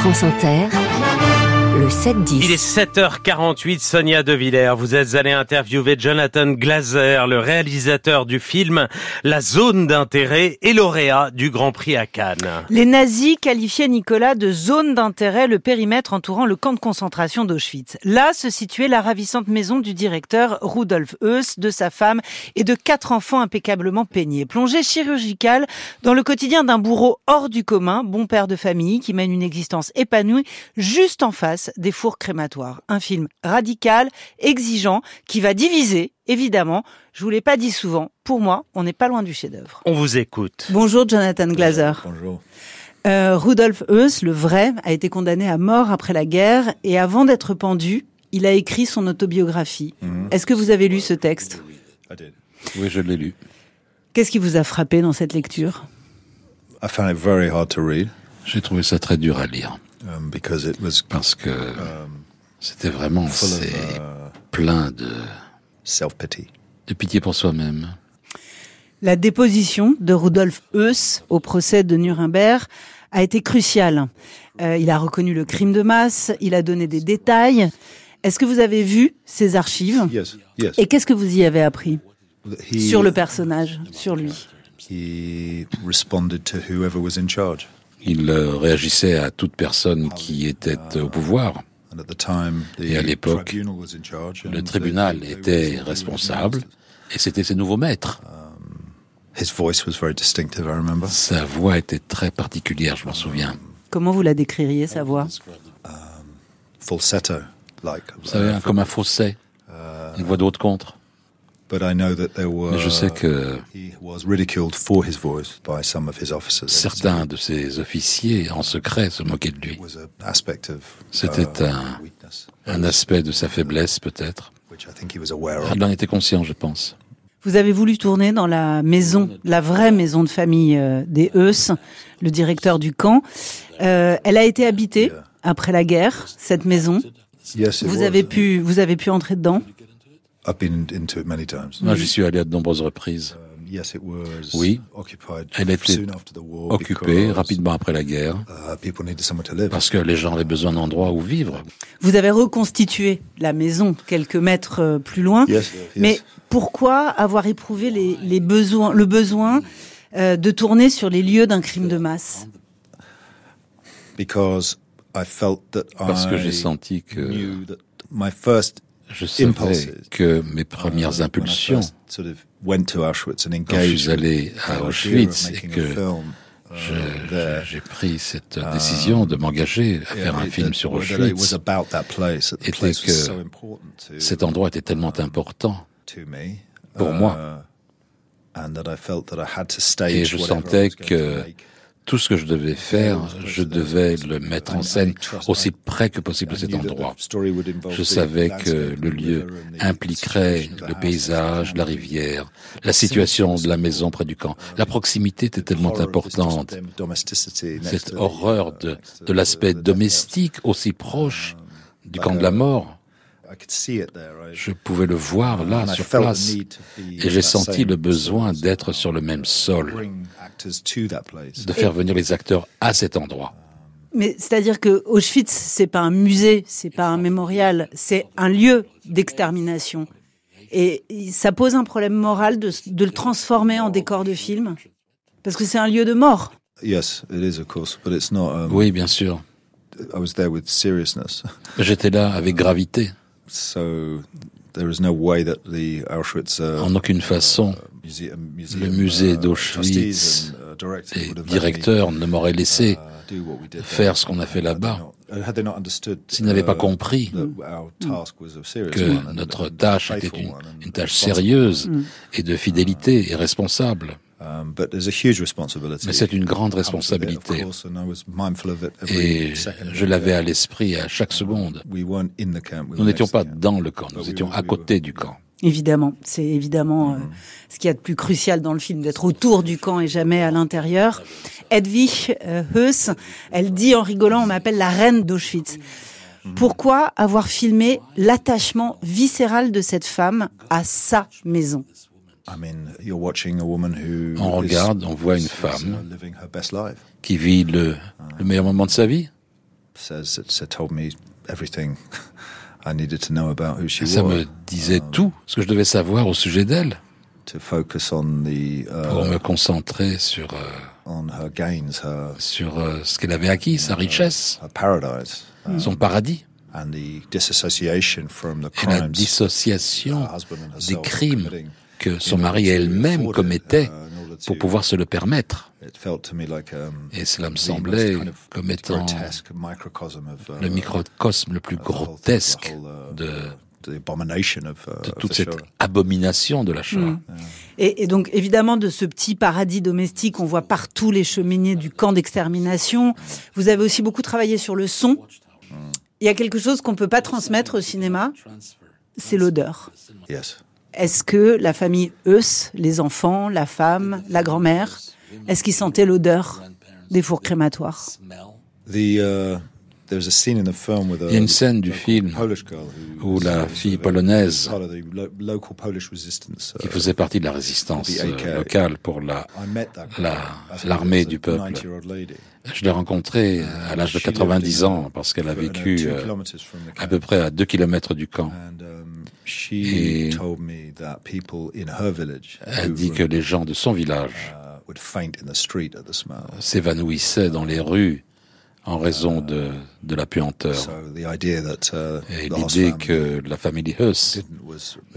France Inter, le 7-10. Il est 7h48, Sonia De Villers. Vous êtes allé interviewer Jonathan Glazer, le réalisateur du film La zone d'intérêt et lauréat du Grand Prix à Cannes. Les nazis qualifiaient Nicolas de zone d'intérêt le périmètre entourant le camp de concentration d'Auschwitz. Là se situait la ravissante maison du directeur Rudolf Heuss, de sa femme et de quatre enfants impeccablement peignés. Plongée chirurgicale dans le quotidien d'un bourreau hors du commun, bon père de famille qui mène une existence épanouie juste en face des fours crématoires. Un film radical, exigeant, qui va diviser, évidemment. Je vous l'ai pas dit souvent. Pour moi, on n'est pas loin du chef-d'œuvre. On vous écoute. Bonjour Jonathan Glazer. Bonjour. Euh, Rudolf Heuss, le vrai, a été condamné à mort après la guerre et avant d'être pendu, il a écrit son autobiographie. Est-ce que vous avez lu ce texte? Oui, je l'ai lu. Qu'est-ce qui vous a frappé dans cette lecture? I found it very hard to read J'ai trouvé ça très dur à lire um, because it was parce que um, c'était vraiment full of c'est uh, plein de, self-pity. de pitié pour soi-même. La déposition de Rudolf Heuss au procès de Nuremberg a été cruciale. Euh, il a reconnu le crime de masse, il a donné des détails. Est-ce que vous avez vu ces archives Yes, yes. Et qu'est-ce que vous y avez appris He, sur le personnage, sur lui? He responded to whoever was in charge. Il euh, réagissait à toute personne qui était au pouvoir. And at the time, the Et à l'époque, Le tribunal était responsable et c'était ses nouveaux maîtres. His voice was very distinctive, I remember. Sa voix était très particulière, je m'en souviens. Comment vous la décririez, sa voix? Falsetto, like. Vous savez, uh, comme un fausset, une voix d'autre contre. Mais je sais que he was ridiculed for his voice by some of his officers. certains de ses officiers en secret se moquaient de lui. It was an aspect of C'était uh, un- aspect de sa faiblesse, peut-être. which I think he was aware of. Il en était conscient, je pense. Vous avez voulu tourner dans la maison, la vraie maison de famille euh, des Heuss, le directeur du camp. Euh, elle a été habitée après la guerre, cette maison. Avez pu, vous avez pu entrer dedans? I've been into it many times. Moi, j'y suis allé à de nombreuses reprises. Um, yes, it was. Oui. occupied. Elle était soon after the war Occupée rapidement après la guerre, Uh, people needed somewhere to live. parce que les gens avaient besoin d'endroits où vivre. Vous avez reconstitué la maison quelques mètres euh, plus loin. Mais pourquoi avoir éprouvé les, les besoins, le besoin euh, de tourner sur les lieux d'un crime de masse? Because I felt that Parce que j'ai senti que je savais que mes premières uh, impulsions, quand je engaged suis allé à Auschwitz et que uh, je- j'ai pris cette décision de m'engager à faire un it- film sur Auschwitz, was about that place. That the était que important cet endroit était tellement important to me. pour uh, moi. And that I felt that I had to stage Et je sentais que. Tout ce que je devais faire, je devais le mettre en scène aussi près que possible de cet endroit. Je savais que le lieu impliquerait le paysage, la rivière, la situation de la maison près du camp. La proximité était tellement importante. Cette horreur de, de l'aspect domestique aussi proche du camp de la mort, je pouvais le voir là, sur place. Et j'ai senti le besoin d'être sur le même sol, de faire venir les acteurs à cet endroit. Mais c'est-à-dire que Auschwitz, c'est pas un musée, c'est pas un mémorial, c'est un lieu d'extermination. Et ça pose un problème moral de, de le transformer en décor de film, parce que c'est un lieu de mort. Yes, it is, of course, but it's not. Um, Oui, bien sûr. J'étais là avec gravité. So there is no way that the Auschwitz uh, En aucune façon, museum, le musée uh, d'Auschwitz, uh, les directeurs ne m'auraient laissé uh, do what we did faire there. ce qu'on a fait Had they là-bas. not- had they not understood, S'ils n'avaient pas uh, compris that our task was a serious que notre a tâche était faithful une, tâche responsible. sérieuse et de fidélité et responsable. Um, but there's a huge responsibility. Mais c'est une grande responsabilité. course, and I was mindful of it every Et je l'avais à l'esprit à chaque seconde. We weren't in the camp. we Nous were n'étions pas the camp. dans le camp, nous étions à côté du camp. Évidemment, c'est évidemment euh, ce qu'il y a de plus crucial dans le film, d'être autour du camp et jamais à l'intérieur. Edwige euh, Heuss, elle dit en rigolant, on m'appelle la reine d'Auschwitz. Pourquoi avoir filmé l'attachement viscéral de cette femme à sa maison? On regarde, on voit une uh, femme qui vit le, le meilleur moment de sa vie. Ça me disait tout ce que je devais savoir au sujet d'elle. Pour me concentrer sur sur ce qu'elle avait acquis, sa richesse, son paradis. Et la dissociation des crimes que son mari elle-même commettait pour pouvoir se le permettre. Et cela me semblait comme étant le microcosme le plus grotesque de de toute cette abomination de la Shoah. Et, donc, évidemment, de ce petit paradis domestique, on voit partout les cheminées du camp d'extermination. Vous avez aussi beaucoup travaillé sur le son. Il y a quelque chose qu'on ne peut pas transmettre au cinéma, c'est l'odeur. Est-ce que la famille Eus, les enfants, la femme, la grand-mère, est-ce qu'ils sentaient l'odeur des fours crématoires? Uh, il y a une scène du film où la fille polonaise, qui uh, faisait partie de la résistance euh, locale pour la l'armée du peuple, je l'ai rencontrée à l'âge de 90 ans parce qu'elle a vécu à peu près à deux kilomètres du camp. Um, Et elle dit que les gens de son village uh, s'évanouissaient dans les rues en raison de, de la puanteur. Uh, Et l'idée que la famille Huss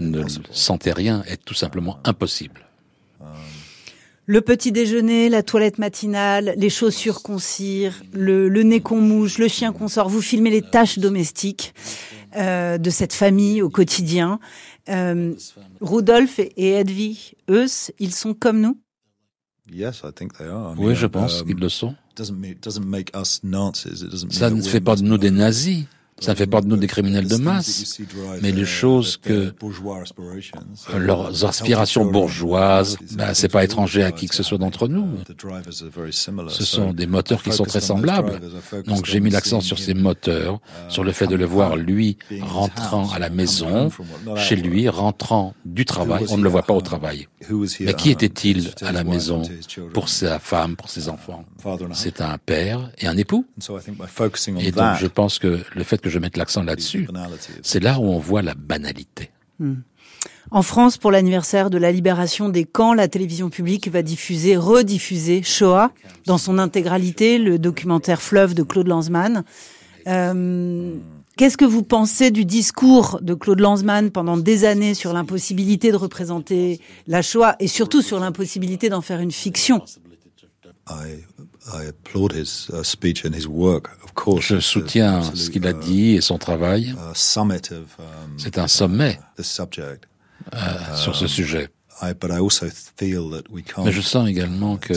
ne sentait rien est tout simplement impossible. Um, le petit déjeuner, la toilette matinale, les chaussures qu'on cire, le, nez qu'on mouche, le chien qu'on sort, vous filmez les tâches domestiques euh, de cette famille au quotidien. Euh, Rudolf et Edwig, eux, ils sont comme nous? Oui, je pense um, qu'ils le sont. Ça ne fait pas de nous des nazis. Ça ne fait pas de nous des criminels de masse, mais les choses que leurs aspirations bourgeoises, ben, c'est pas étranger à qui que ce soit d'entre nous. Ce sont des moteurs qui sont très semblables. Donc j'ai mis l'accent sur ces moteurs, sur le fait de le voir lui rentrant à la maison, chez lui, rentrant du travail. On ne le voit pas au travail. Mais qui était-il à la maison pour sa femme, pour ses enfants? C'est un père et un époux. Et donc je pense que le fait que je mette l'accent là-dessus, c'est là où on voit la banalité. Hmm. En France, pour l'anniversaire de la libération des camps, la télévision publique va diffuser, rediffuser Shoah dans son intégralité, le documentaire Fleuve de Claude Lanzmann. Euh, Qu'est-ce que vous pensez du discours de Claude Lanzmann pendant des années sur l'impossibilité de représenter la Shoah et surtout sur l'impossibilité d'en faire une fiction? Je soutiens ce qu'il a dit et son travail. C'est un sommet euh, sur ce sujet. Mais je sens également que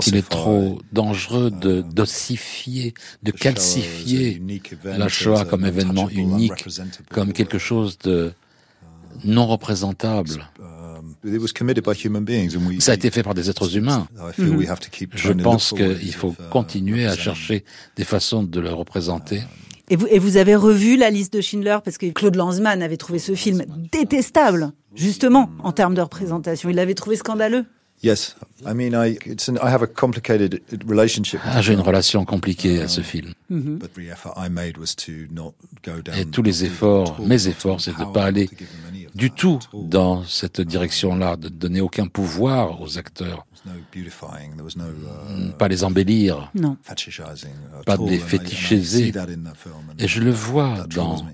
qu'il est trop dangereux de d'ossifier, de calcifier la Shoah comme événement unique, comme quelque chose de non représentable. Ça a été fait par des êtres humains. Je pense qu'il faut uh, continuer à chercher des façons de le représenter. Et vous, et vous avez revu la liste de Schindler parce que Claude Lanzmann avait trouvé ce film détestable, justement, en termes de représentation. Il l'avait trouvé scandaleux. Yes, I mean, I, I have a complicated relationship. Ah, j'ai une relation compliquée à ce film. Et tous les efforts, mes efforts, c'est de ne pas aller du tout dans cette direction-là, de donner aucun pouvoir aux acteurs. Pas les embellir, non. pas de les fétichiser. Et je le vois dans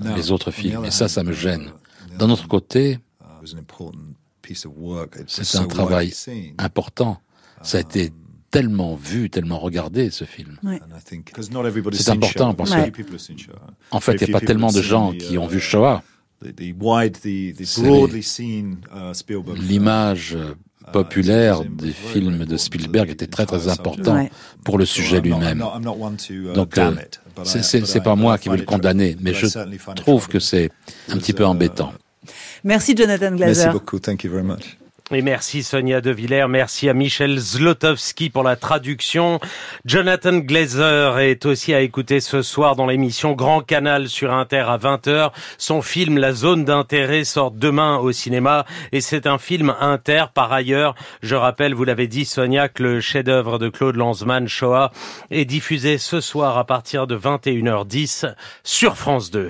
les autres films, et ça, ça me gêne. D'un autre côté, c'est un travail important. Ça a été tellement vu, tellement regardé ce film. C'est important parce que, en fait, il n'y a pas tellement de gens qui ont vu Shoah. L'image populaire des films de Spielberg était très très important pour le sujet lui-même. Donc, euh, c'est pas moi qui veux le condamner, mais je trouve que c'est un petit peu embêtant. Merci Jonathan Glazer. Merci beaucoup. Thank you very much. Et merci Sonia De Villers, merci à Michel Zlotowski pour la traduction. Jonathan Glazer est aussi à écouter ce soir dans l'émission Grand Canal sur Inter à 20h. Son film La zone d'intérêt sort demain au cinéma et c'est un film inter par ailleurs. Je rappelle, vous l'avez dit Sonia, que le chef-d'œuvre de Claude Lanzmann, Shoah, est diffusé ce soir à partir de 21h10 sur France 2.